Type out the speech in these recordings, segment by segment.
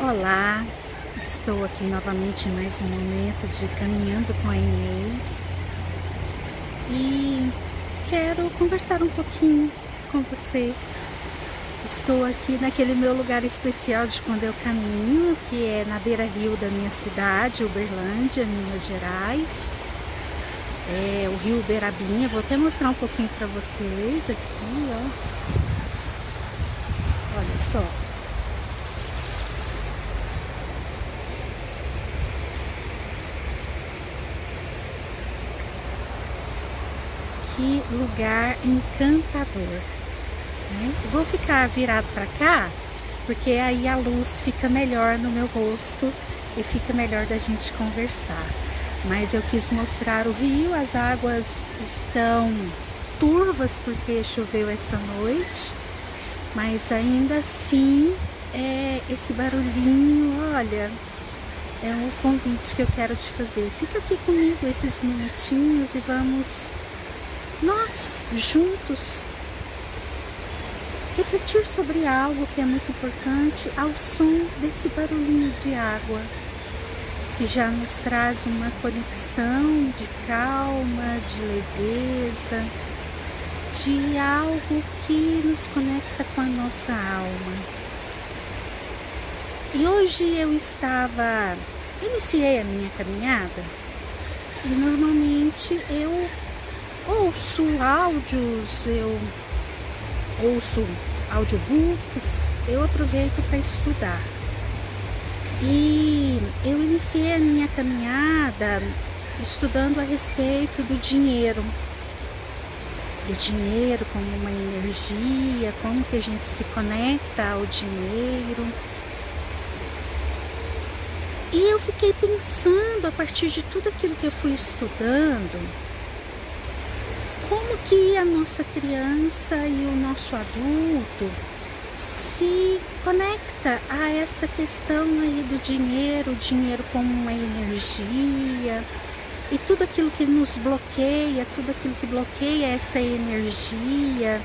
Olá, estou aqui novamente em mais um momento de Caminhando com a Inês e quero conversar um pouquinho com você. Estou aqui naquele meu lugar especial de quando eu caminho, que é na beira-rio da minha cidade, Uberlândia, Minas Gerais. É o rio Berabinha, vou até mostrar um pouquinho para vocês aqui, ó. Olha só. Que lugar encantador. Né? Vou ficar virado para cá, porque aí a luz fica melhor no meu rosto e fica melhor da gente conversar. Mas eu quis mostrar o rio, as águas estão turvas porque choveu essa noite, mas ainda assim é esse barulhinho, olha, é um convite que eu quero te fazer. Fica aqui comigo esses minutinhos e vamos nós juntos refletir sobre algo que é muito importante ao som desse barulhinho de água, que já nos traz uma conexão de calma, de leveza, de algo que nos conecta com a nossa alma. E hoje eu estava, iniciei a minha caminhada e normalmente eu ouço áudios, eu ouço audiobooks, eu aproveito para estudar. E eu iniciei a minha caminhada estudando a respeito do dinheiro. Do dinheiro como uma energia, como que a gente se conecta ao dinheiro. E eu fiquei pensando a partir de tudo aquilo que eu fui estudando, que a nossa criança e o nosso adulto se conecta a essa questão aí do dinheiro, o dinheiro como uma energia e tudo aquilo que nos bloqueia, tudo aquilo que bloqueia essa energia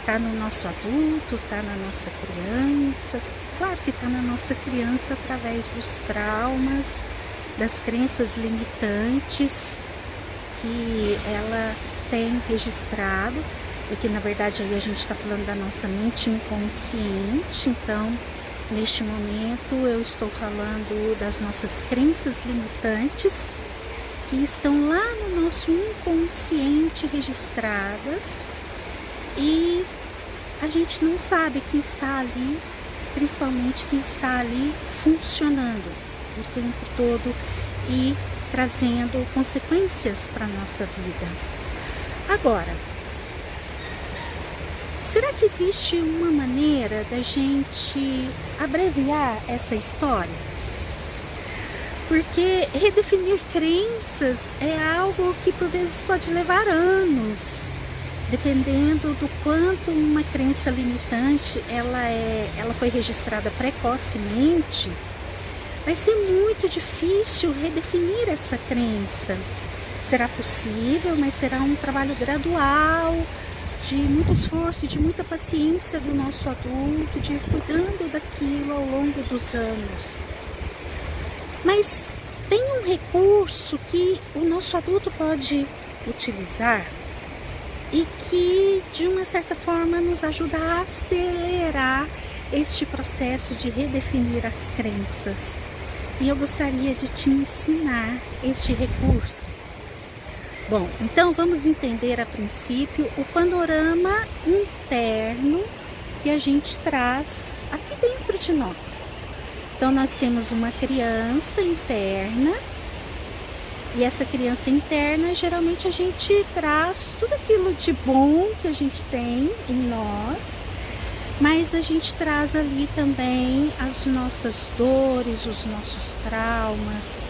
está no nosso adulto, está na nossa criança. Claro que está na nossa criança através dos traumas, das crenças limitantes que ela tem registrado e que na verdade aí a gente está falando da nossa mente inconsciente, então neste momento eu estou falando das nossas crenças limitantes que estão lá no nosso inconsciente registradas e a gente não sabe que está ali, principalmente que está ali funcionando o tempo todo e trazendo consequências para a nossa vida. Agora, será que existe uma maneira da gente abreviar essa história? Porque redefinir crenças é algo que por vezes pode levar anos, dependendo do quanto uma crença limitante ela é, ela foi registrada precocemente, vai ser muito difícil redefinir essa crença será possível, mas será um trabalho gradual, de muito esforço e de muita paciência do nosso adulto, de ir cuidando daquilo ao longo dos anos. Mas tem um recurso que o nosso adulto pode utilizar e que de uma certa forma nos ajuda a acelerar este processo de redefinir as crenças. E eu gostaria de te ensinar este recurso Bom, então vamos entender a princípio o panorama interno que a gente traz aqui dentro de nós. Então nós temos uma criança interna e essa criança interna geralmente a gente traz tudo aquilo de bom que a gente tem em nós, mas a gente traz ali também as nossas dores, os nossos traumas,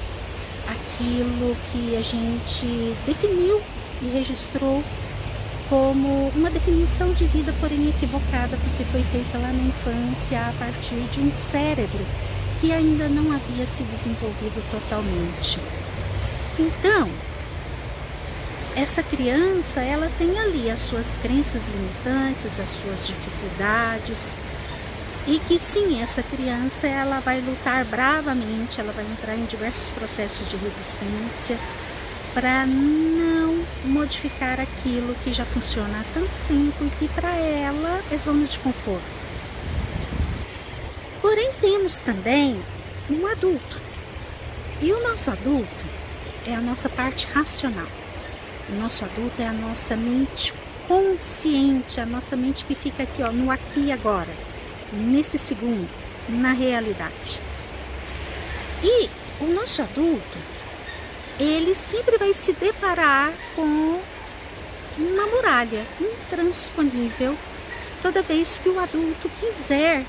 aquilo que a gente definiu e registrou como uma definição de vida, porém equivocada, porque foi feita lá na infância a partir de um cérebro que ainda não havia se desenvolvido totalmente. Então, essa criança, ela tem ali as suas crenças limitantes, as suas dificuldades, e que sim, essa criança ela vai lutar bravamente, ela vai entrar em diversos processos de resistência para não modificar aquilo que já funciona há tanto tempo e que para ela é zona de conforto. Porém, temos também um adulto. E o nosso adulto é a nossa parte racional. O nosso adulto é a nossa mente consciente, a nossa mente que fica aqui ó, no aqui e agora nesse segundo, na realidade. E o nosso adulto, ele sempre vai se deparar com uma muralha intransponível toda vez que o adulto quiser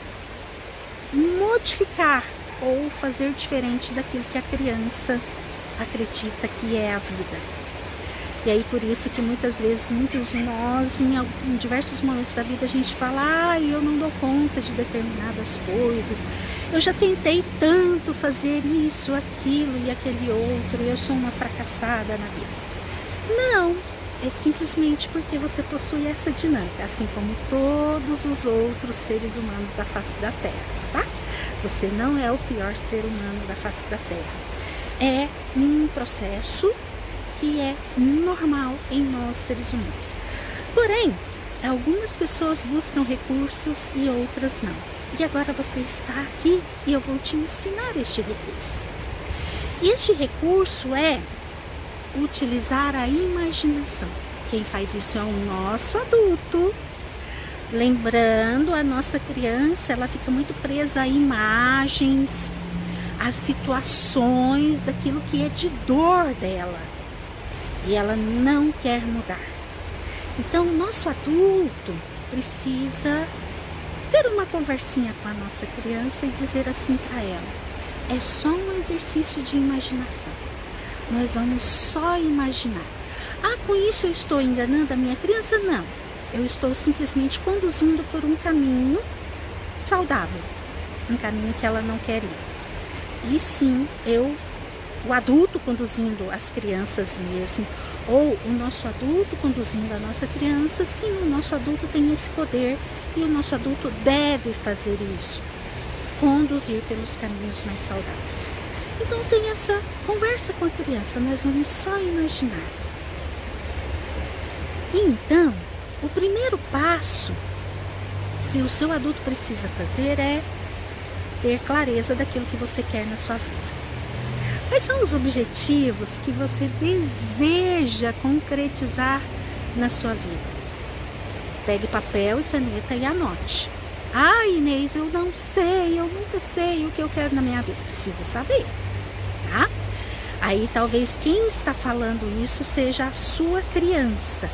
modificar ou fazer diferente daquilo que a criança acredita que é a vida. E aí por isso que muitas vezes, muitos de nós, em, em diversos momentos da vida, a gente fala, ah, eu não dou conta de determinadas coisas, eu já tentei tanto fazer isso, aquilo e aquele outro, e eu sou uma fracassada na vida. Não, é simplesmente porque você possui essa dinâmica, assim como todos os outros seres humanos da face da Terra, tá? Você não é o pior ser humano da face da Terra. É um processo que é normal em nós seres humanos. Porém, algumas pessoas buscam recursos e outras não. E agora você está aqui e eu vou te ensinar este recurso. Este recurso é utilizar a imaginação. Quem faz isso é o nosso adulto. Lembrando, a nossa criança, ela fica muito presa a imagens, a situações daquilo que é de dor dela e ela não quer mudar. Então, o nosso adulto precisa ter uma conversinha com a nossa criança e dizer assim para ela: é só um exercício de imaginação. Nós vamos só imaginar. Ah, com isso eu estou enganando a minha criança? Não. Eu estou simplesmente conduzindo por um caminho saudável, um caminho que ela não quer ir. E sim, eu o adulto conduzindo as crianças mesmo, ou o nosso adulto conduzindo a nossa criança, sim, o nosso adulto tem esse poder e o nosso adulto deve fazer isso, conduzir pelos caminhos mais saudáveis. Então tem essa conversa com a criança, nós vamos só imaginar. Então, o primeiro passo que o seu adulto precisa fazer é ter clareza daquilo que você quer na sua vida. Quais são os objetivos que você deseja concretizar na sua vida? Pegue papel e caneta e anote. Ah, Inês, eu não sei, eu nunca sei o que eu quero na minha vida. Precisa saber, tá? Aí talvez quem está falando isso seja a sua criança.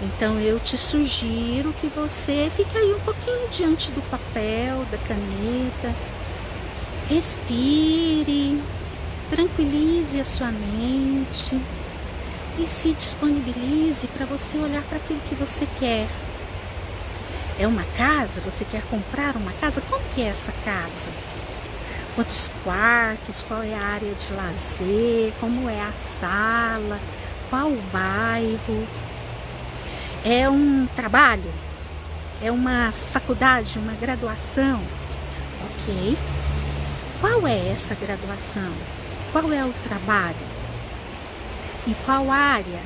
Então eu te sugiro que você fique aí um pouquinho diante do papel, da caneta, respire, tranquilize a sua mente e se disponibilize para você olhar para aquilo que você quer. É uma casa? Você quer comprar uma casa? Como que é essa casa? Quantos quartos? Qual é a área de lazer? Como é a sala? Qual o bairro? É um trabalho? É uma faculdade? Uma graduação? Ok. Qual é essa graduação? Qual é o trabalho? Em qual área?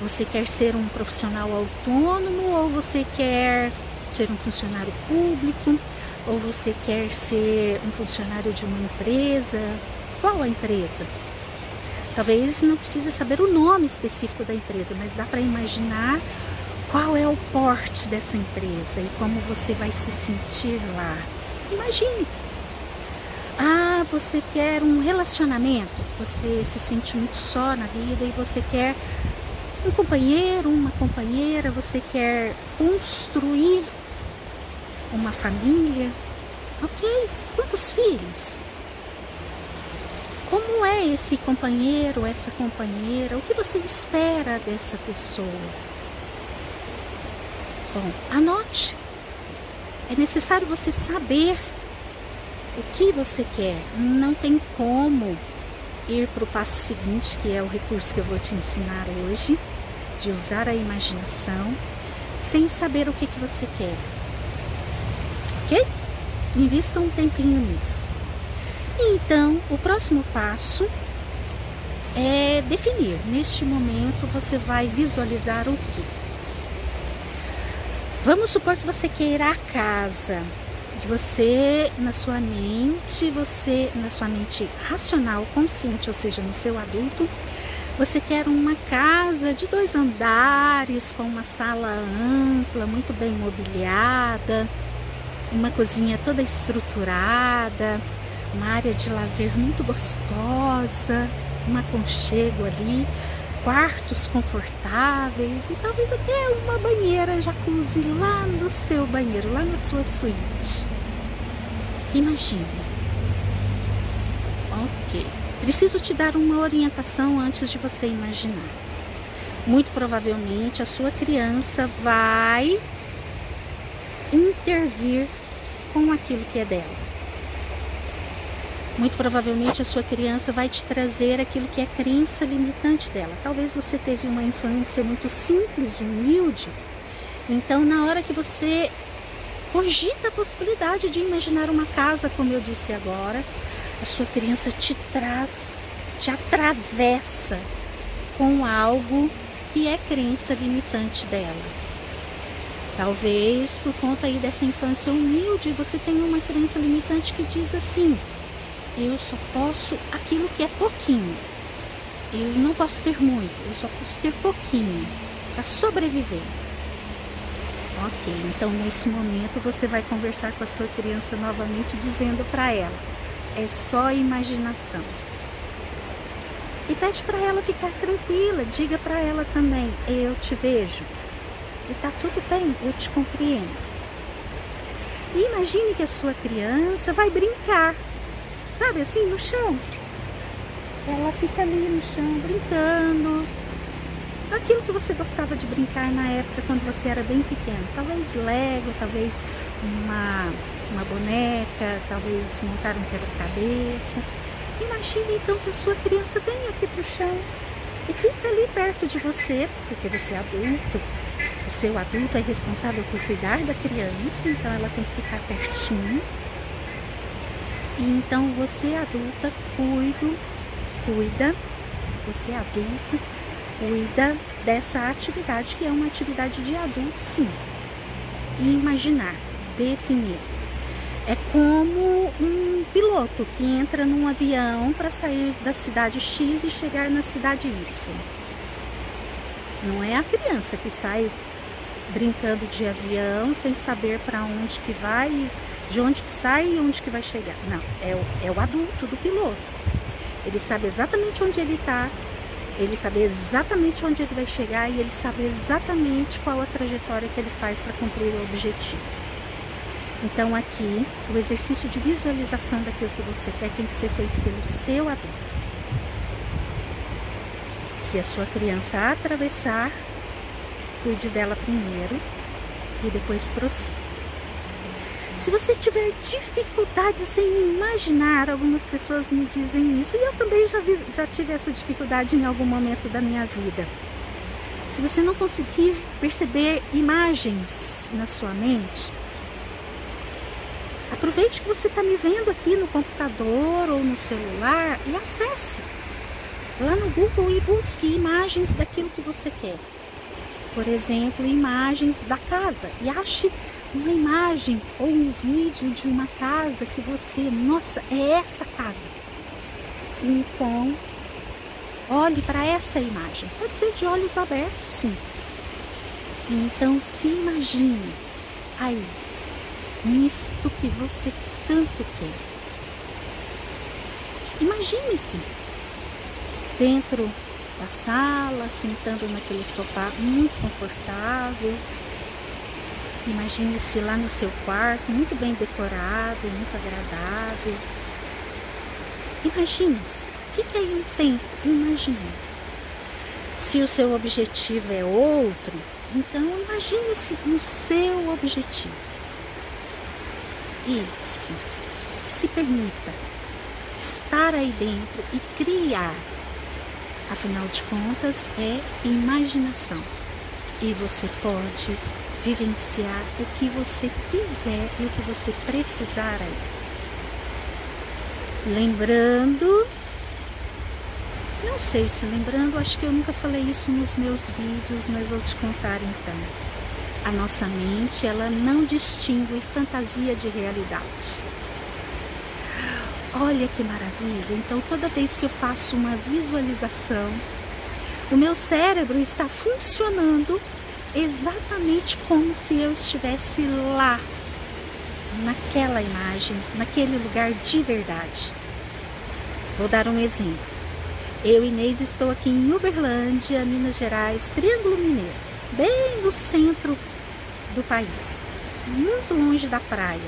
Você quer ser um profissional autônomo ou você quer ser um funcionário público? Ou você quer ser um funcionário de uma empresa? Qual a empresa? Talvez não precise saber o nome específico da empresa, mas dá para imaginar qual é o porte dessa empresa e como você vai se sentir lá. Imagine. Você quer um relacionamento, você se sente muito só na vida e você quer um companheiro, uma companheira, você quer construir uma família. Ok, quantos filhos? Como é esse companheiro, essa companheira? O que você espera dessa pessoa? Bom, anote. É necessário você saber o que você quer. Não tem como ir para o passo seguinte, que é o recurso que eu vou te ensinar hoje, de usar a imaginação, sem saber o que, que você quer. ok? Invista um tempinho nisso. Então, o próximo passo é definir. Neste momento, você vai visualizar o que? Vamos supor que você queira a casa. Você, na sua mente, você, na sua mente racional, consciente, ou seja, no seu adulto, você quer uma casa de dois andares, com uma sala ampla, muito bem mobiliada, uma cozinha toda estruturada, uma área de lazer muito gostosa, um aconchego ali, quartos confortáveis e talvez até uma banheira jacuzzi lá no seu banheiro, lá na sua suíte. Imagine. Ok. Preciso te dar uma orientação antes de você imaginar. Muito provavelmente a sua criança vai intervir com aquilo que é dela. Muito provavelmente a sua criança vai te trazer aquilo que é crença limitante dela. Talvez você teve uma infância muito simples, humilde. Então, na hora que você cogita a possibilidade de imaginar uma casa, como eu disse agora, a sua criança te traz, te atravessa com algo que é crença limitante dela. Talvez por conta aí dessa infância humilde, você tenha uma crença limitante que diz assim: eu só posso aquilo que é pouquinho. Eu não posso ter muito, eu só posso ter pouquinho para sobreviver. Ok, então nesse momento você vai conversar com a sua criança novamente, dizendo para ela: é só imaginação. E pede para ela ficar tranquila, diga para ela também: eu te vejo. E tá tudo bem, eu te compreendo. E imagine que a sua criança vai brincar sabe assim, no chão. Ela fica ali no chão brincando. Aquilo que você gostava de brincar na época quando você era bem pequeno. Talvez Lego, talvez uma, uma boneca, talvez montar um quebra-cabeça. Imagine então que a sua criança vem aqui pro chão e fica ali perto de você, porque você é adulto. O seu adulto é responsável por cuidar da criança, então ela tem que ficar pertinho então você adulta cuido, cuida, você adulto cuida dessa atividade que é uma atividade de adulto, sim. E imaginar, definir. É como um piloto que entra num avião para sair da cidade X e chegar na cidade Y. Não é a criança que sai brincando de avião sem saber para onde que vai de onde que sai e onde que vai chegar. Não, é o, é o adulto do piloto. Ele sabe exatamente onde ele está, ele sabe exatamente onde ele vai chegar e ele sabe exatamente qual a trajetória que ele faz para cumprir o objetivo. Então aqui, o exercício de visualização daquilo que você quer tem que ser feito pelo seu adulto. Se a sua criança atravessar, cuide dela primeiro e depois prossiga. Se você tiver dificuldades em imaginar, algumas pessoas me dizem isso, e eu também já, vi, já tive essa dificuldade em algum momento da minha vida. Se você não conseguir perceber imagens na sua mente, aproveite que você está me vendo aqui no computador ou no celular e acesse lá no Google e busque imagens daquilo que você quer. Por exemplo, imagens da casa e ache uma imagem ou um vídeo de uma casa que você, nossa, é essa casa. Então, olhe para essa imagem. Pode ser de olhos abertos, sim. Então, se imagine aí, nisto que você tanto quer. Imagine-se dentro da sala, sentando naquele sofá muito confortável, Imagine-se lá no seu quarto, muito bem decorado, muito agradável. Imagine-se. Fique aí um tempo imaginando. Se o seu objetivo é outro, então imagine-se no seu objetivo. Isso. Se permita estar aí dentro e criar. Afinal de contas, é imaginação. E você pode vivenciar o que você quiser e o que você precisar aí. Lembrando, não sei se lembrando, acho que eu nunca falei isso nos meus vídeos, mas vou te contar então. A nossa mente, ela não distingue fantasia de realidade. Olha que maravilha! Então, toda vez que eu faço uma visualização, o meu cérebro está funcionando exatamente como se eu estivesse lá, naquela imagem, naquele lugar de verdade. Vou dar um exemplo. Eu, Inês, estou aqui em Uberlândia, Minas Gerais, Triângulo Mineiro, bem no centro do país, muito longe da praia.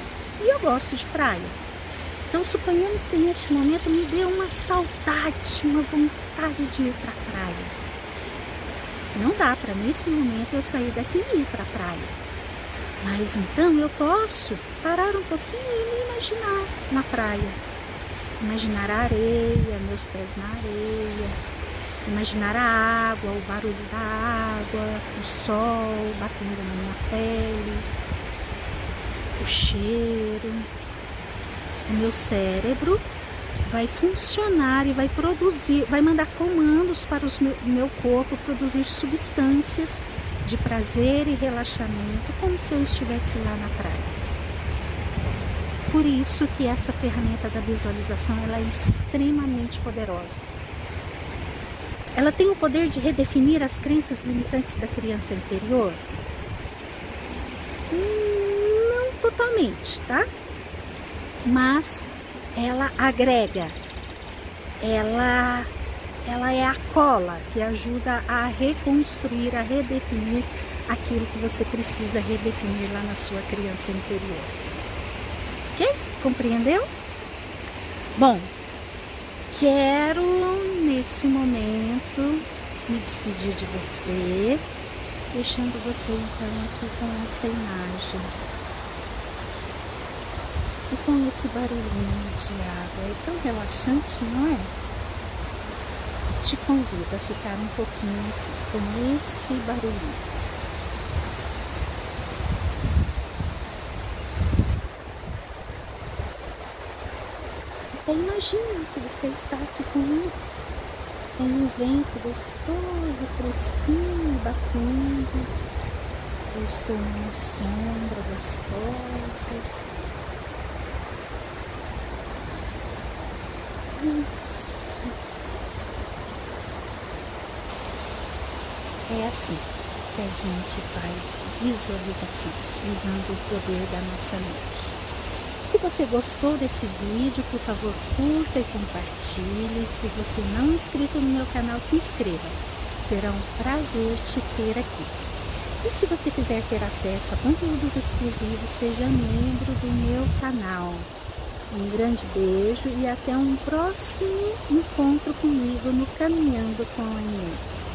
E eu gosto de praia. Então, suponhamos que neste momento me dê uma saudade, uma vontade de ir para a praia. Não dá para nesse momento eu sair daqui e ir para a praia. Mas então eu posso parar um pouquinho e me imaginar na praia. Imaginar a areia, meus pés na areia. Imaginar a água, o barulho da água, o sol batendo na minha pele, o cheiro o meu cérebro vai funcionar e vai produzir, vai mandar comandos para o meu, corpo produzir substâncias de prazer e relaxamento, como se eu estivesse lá na praia. Por isso que essa ferramenta da visualização ela é extremamente poderosa. Ela tem o poder de redefinir as crenças limitantes da criança interior? Hum, não totalmente, tá? mas ela agrega, ela, ela é a cola que ajuda a reconstruir, a redefinir aquilo que você precisa redefinir lá na sua criança interior. Ok? Compreendeu? Bom, quero nesse momento me despedir de você, deixando você então aqui com essa imagem e com esse barulhinho de água, é tão relaxante, não é? Te convido a ficar um pouquinho aqui com esse barulhinho. Até imagina que você está aqui comigo. Tem um vento gostoso, fresquinho, batendo. Eu estou numa sombra gostosa. Isso. É assim que a gente faz visualizações usando o poder da nossa mente. Se você gostou desse vídeo, por favor, curta e compartilhe. Se você não é inscrito no meu canal, se inscreva. Será um prazer te ter aqui. E se você quiser ter acesso a conteúdos exclusivos, seja membro do meu canal. Um grande beijo e até um próximo encontro comigo no Caminhando com a Inês.